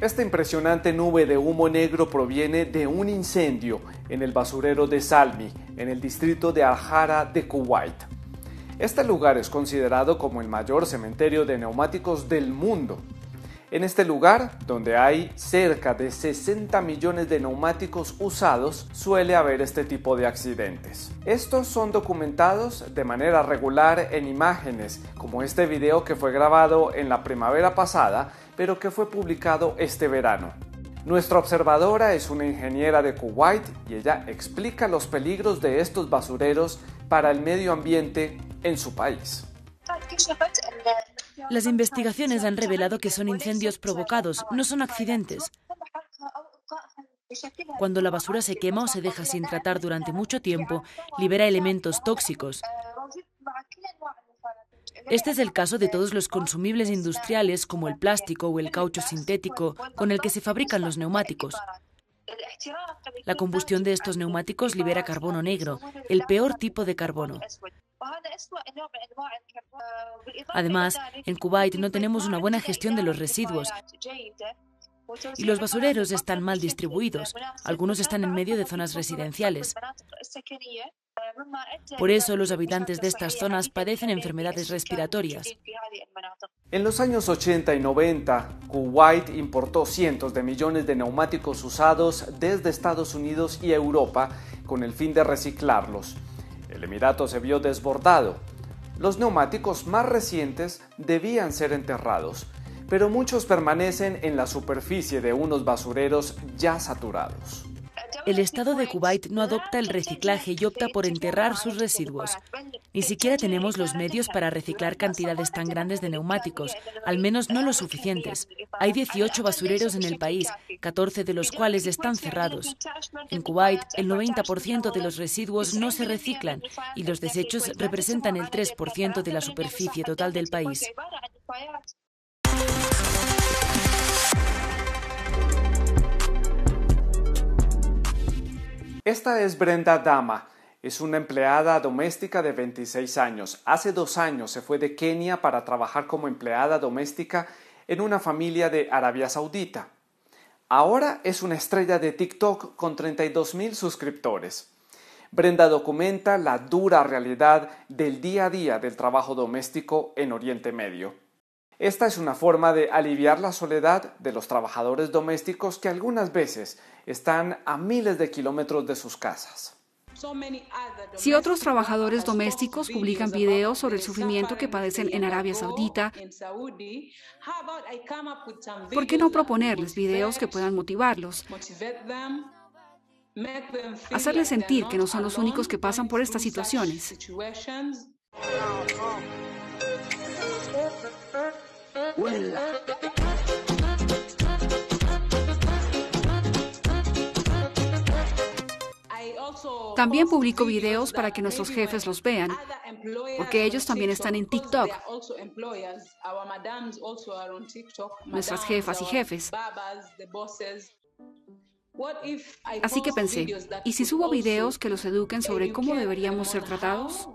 Esta impresionante nube de humo negro proviene de un incendio en el basurero de Salmi, en el distrito de Al-Hara de Kuwait. Este lugar es considerado como el mayor cementerio de neumáticos del mundo. En este lugar, donde hay cerca de 60 millones de neumáticos usados, suele haber este tipo de accidentes. Estos son documentados de manera regular en imágenes, como este video que fue grabado en la primavera pasada, pero que fue publicado este verano. Nuestra observadora es una ingeniera de Kuwait y ella explica los peligros de estos basureros para el medio ambiente en su país. Las investigaciones han revelado que son incendios provocados, no son accidentes. Cuando la basura se quema o se deja sin tratar durante mucho tiempo, libera elementos tóxicos. Este es el caso de todos los consumibles industriales como el plástico o el caucho sintético con el que se fabrican los neumáticos. La combustión de estos neumáticos libera carbono negro, el peor tipo de carbono. Además, en Kuwait no tenemos una buena gestión de los residuos y los basureros están mal distribuidos. Algunos están en medio de zonas residenciales. Por eso los habitantes de estas zonas padecen enfermedades respiratorias. En los años 80 y 90, Kuwait importó cientos de millones de neumáticos usados desde Estados Unidos y Europa con el fin de reciclarlos. El Emirato se vio desbordado. Los neumáticos más recientes debían ser enterrados, pero muchos permanecen en la superficie de unos basureros ya saturados. El Estado de Kuwait no adopta el reciclaje y opta por enterrar sus residuos. Ni siquiera tenemos los medios para reciclar cantidades tan grandes de neumáticos, al menos no lo suficientes. Hay 18 basureros en el país, 14 de los cuales están cerrados. En Kuwait, el 90% de los residuos no se reciclan y los desechos representan el 3% de la superficie total del país. Esta es Brenda Dama. Es una empleada doméstica de 26 años. Hace dos años se fue de Kenia para trabajar como empleada doméstica en una familia de Arabia Saudita. Ahora es una estrella de TikTok con 32 mil suscriptores. Brenda documenta la dura realidad del día a día del trabajo doméstico en Oriente Medio. Esta es una forma de aliviar la soledad de los trabajadores domésticos que algunas veces están a miles de kilómetros de sus casas. Si otros trabajadores domésticos publican videos sobre el sufrimiento que padecen en Arabia Saudita, ¿por qué no proponerles videos que puedan motivarlos? Hacerles sentir que no son los únicos que pasan por estas situaciones. También publico videos para que nuestros jefes los vean, porque ellos también están en TikTok. Nuestras jefas y jefes. Así que pensé, ¿y si subo videos que los eduquen sobre cómo deberíamos ser tratados?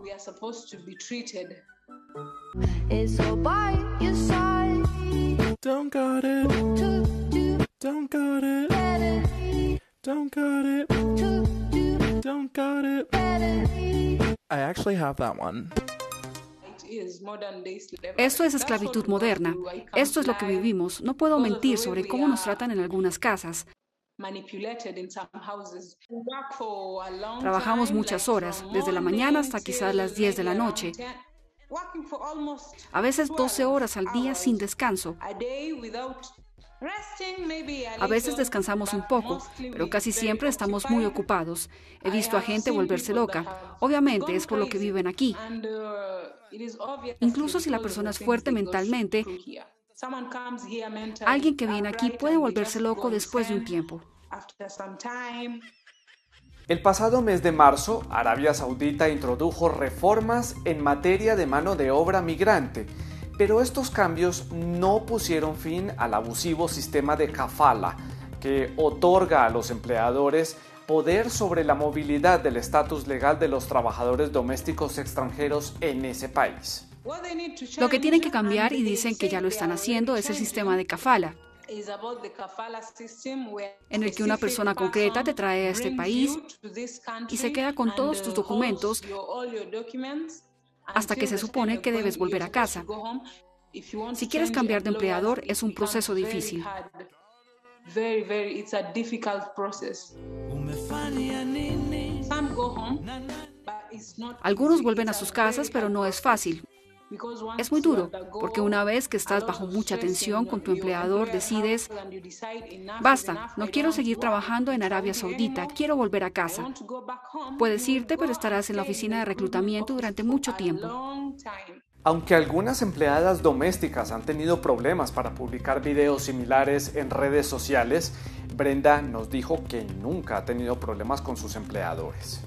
Esto es esclavitud moderna. Esto es lo que vivimos. No puedo mentir sobre cómo nos tratan en algunas casas. Trabajamos muchas horas, desde la mañana hasta quizás las 10 de la noche. A veces 12 horas al día sin descanso. A veces descansamos un poco, pero casi siempre estamos muy ocupados. He visto a gente volverse loca. Obviamente es por lo que viven aquí. Incluso si la persona es fuerte mentalmente, alguien que viene aquí puede volverse loco después de un tiempo. El pasado mes de marzo, Arabia Saudita introdujo reformas en materia de mano de obra migrante pero estos cambios no pusieron fin al abusivo sistema de kafala, que otorga a los empleadores poder sobre la movilidad del estatus legal de los trabajadores domésticos extranjeros en ese país. Lo que tienen que cambiar, y dicen que ya lo están haciendo, es el sistema de kafala. En el que una persona concreta te trae a este país y se queda con todos tus documentos hasta que se supone que debes volver a casa. Si quieres cambiar de empleador, es un proceso difícil. Algunos vuelven a sus casas, pero no es fácil. Es muy duro, porque una vez que estás bajo mucha tensión con tu empleador, decides, basta, no quiero seguir trabajando en Arabia Saudita, quiero volver a casa. Puedes irte, pero estarás en la oficina de reclutamiento durante mucho tiempo. Aunque algunas empleadas domésticas han tenido problemas para publicar videos similares en redes sociales, Brenda nos dijo que nunca ha tenido problemas con sus empleadores.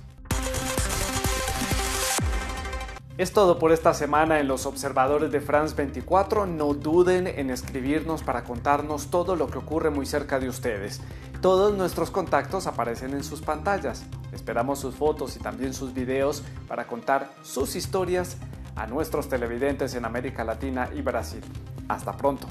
Es todo por esta semana en los observadores de France 24. No duden en escribirnos para contarnos todo lo que ocurre muy cerca de ustedes. Todos nuestros contactos aparecen en sus pantallas. Esperamos sus fotos y también sus videos para contar sus historias a nuestros televidentes en América Latina y Brasil. Hasta pronto.